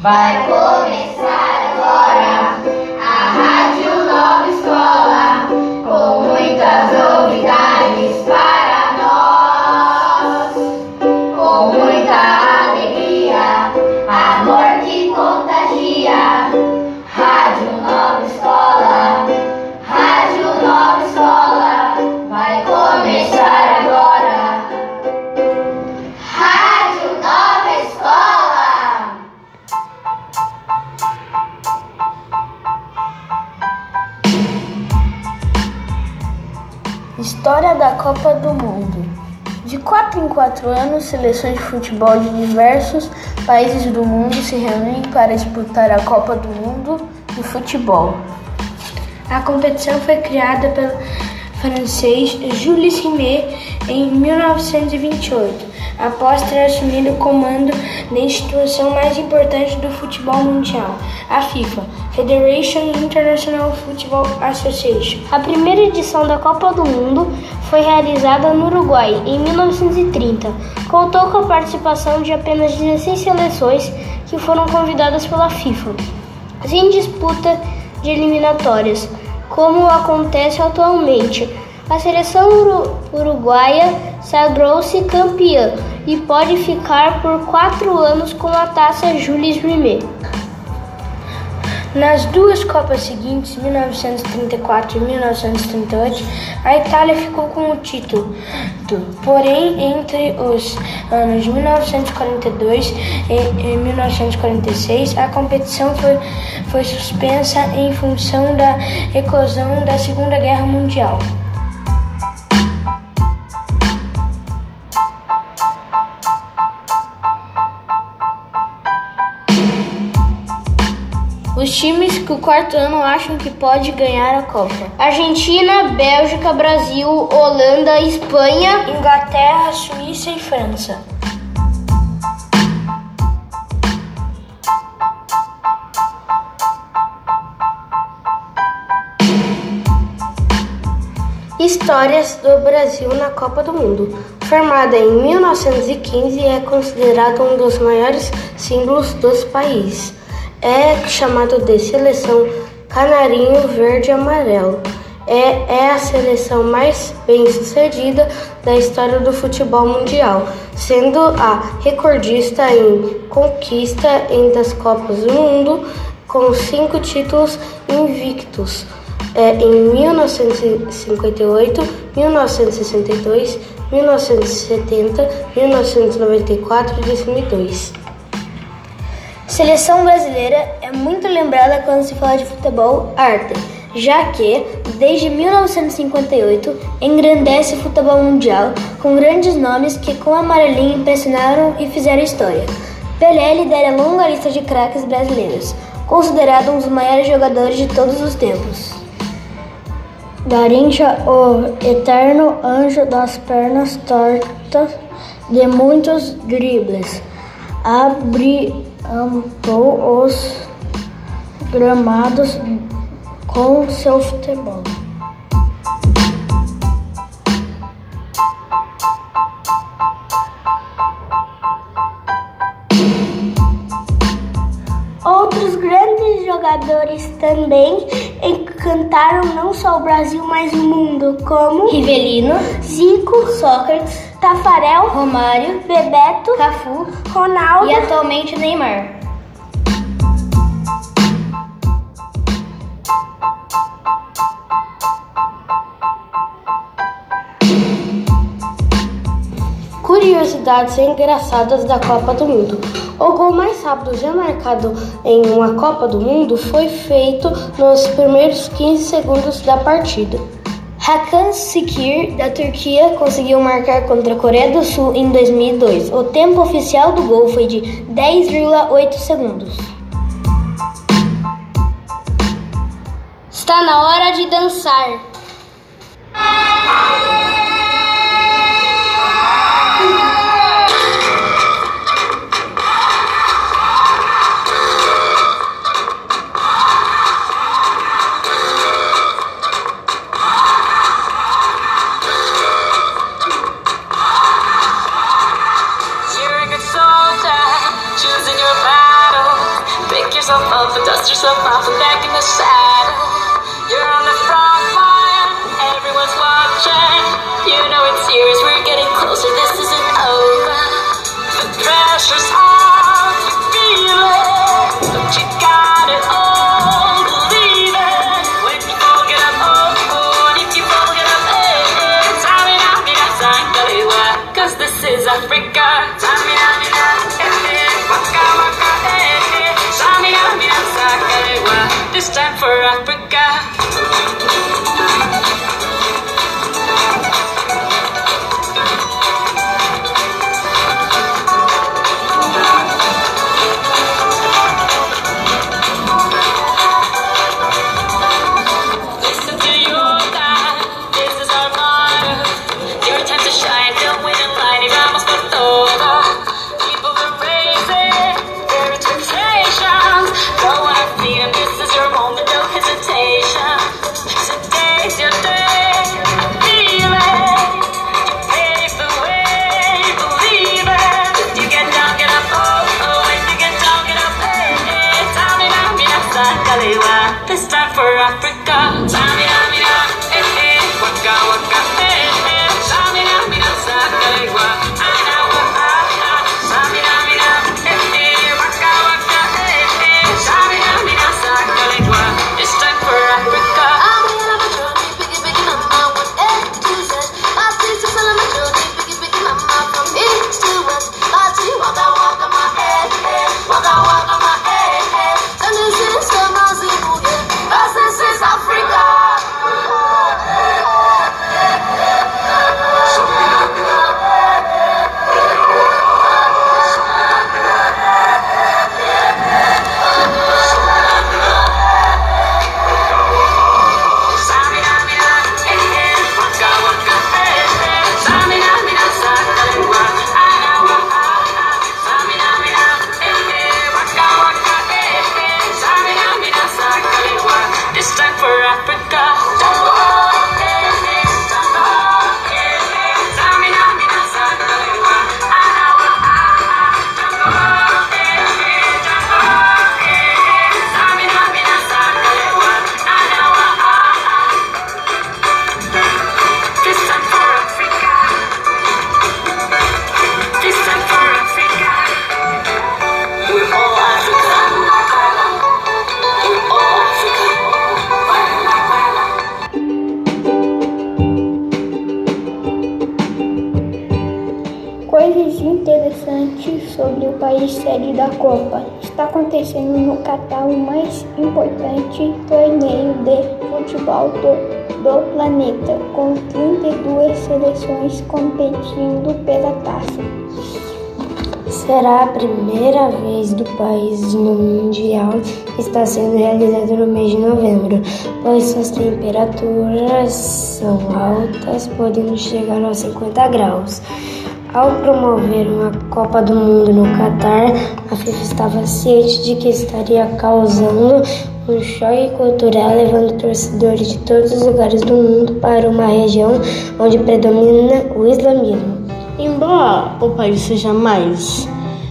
Vai começar da Copa do Mundo. De 4 em 4 anos, seleções de futebol de diversos países do mundo se reúnem para disputar a Copa do Mundo de futebol. A competição foi criada pelo francês Jules Rimet em 1928, após ter assumido o comando da instituição mais importante do futebol mundial, a FIFA, Federation International Football Association. A primeira edição da Copa do Mundo foi realizada no Uruguai em 1930. Contou com a participação de apenas 16 seleções que foram convidadas pela FIFA, sem disputa de eliminatórias, como acontece atualmente. A seleção uru- uruguaia sagrou-se campeã e pode ficar por quatro anos com a taça Jules Rimet. Nas duas Copas seguintes, 1934 e 1938, a Itália ficou com o título. Porém, entre os anos 1942 e e 1946, a competição foi, foi suspensa em função da eclosão da Segunda Guerra Mundial. O quarto ano acham que pode ganhar a Copa. Argentina, Bélgica, Brasil, Holanda, Espanha, Inglaterra, Suíça e França. Histórias do Brasil na Copa do Mundo. Formada em 1915, é considerado um dos maiores símbolos dos países. É chamado de seleção canarinho verde e amarelo. É, é a seleção mais bem sucedida da história do futebol mundial, sendo a recordista em conquista em das Copas do Mundo, com cinco títulos invictos é, em 1958, 1962, 1970, 1994 e 2002. Seleção brasileira é muito lembrada quando se fala de futebol arte, já que, desde 1958, engrandece o futebol mundial com grandes nomes que com amarelinho impressionaram e fizeram história. Pelé lidera a longa lista de craques brasileiros, considerado um dos maiores jogadores de todos os tempos. Garrincha, o eterno anjo das pernas tortas de muitos dribles, abrilhantou os gramados com seu futebol. Outros grandes jogadores também encantaram não só o Brasil, mas o mundo, como Rivelino, Zico, Sócrates, Tafarel, Romário, Bebeto, Cafu, Ronaldo e atualmente Neymar. Curiosidades engraçadas da Copa do Mundo. O gol mais rápido já marcado em uma Copa do Mundo foi feito nos primeiros 15 segundos da partida. Hakan Sikir, da Turquia, conseguiu marcar contra a Coreia do Sul em 2002. O tempo oficial do gol foi de 10,8 segundos. Está na hora de dançar. País sede da Copa. Está acontecendo no Catar o mais importante torneio de futebol do, do planeta, com 32 seleções competindo pela taça. Será a primeira vez do país no Mundial que está sendo realizado no mês de novembro, pois suas temperaturas são altas, podendo chegar aos 50 graus. Ao promover uma Copa do Mundo no Catar, a FIFA estava ciente de que estaria causando um choque cultural, levando torcedores de todos os lugares do mundo para uma região onde predomina o islamismo. Embora o país seja mais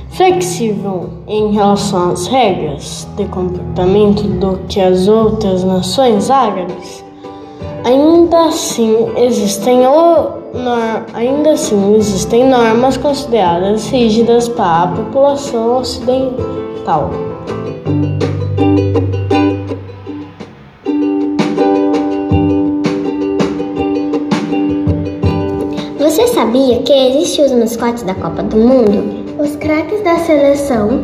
flexível em relação às regras de comportamento do que as outras nações árabes, ainda assim existem, o, nor, ainda assim existem normas consideradas rígidas para a população ocidental. Você sabia que existem os mascotes da Copa do Mundo? Os craques da seleção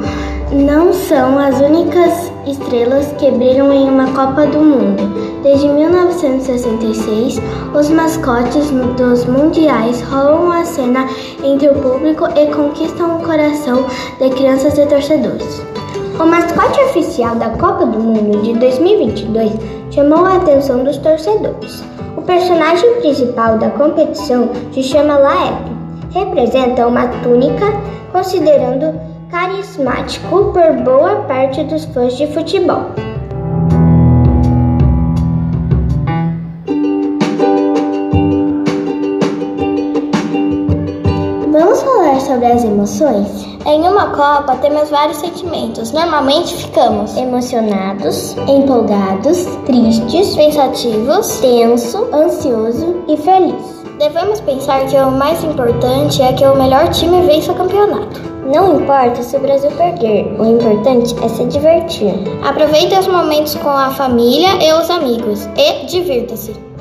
não são as únicas estrelas que brilham em uma Copa do Mundo. Desde 1966, os mascotes dos mundiais rolam a cena entre o público e conquistam o coração de crianças e torcedores. O mascote oficial da Copa do Mundo de 2022 chamou a atenção dos torcedores. O personagem principal da competição se chama Laep. Representa uma túnica, considerando carismático por boa parte dos fãs de futebol. Vamos falar sobre as emoções emoções? Em uma Copa temos vários sentimentos. Normalmente ficamos Emocionados, empolgados, tristes, pensativos. tenso, ansioso e feliz. Devemos pensar que o mais importante é que o melhor time vença o campeonato. Não importa se o Brasil perder, o importante é se divertir. Aproveite os momentos com a família e os amigos e divirta-se.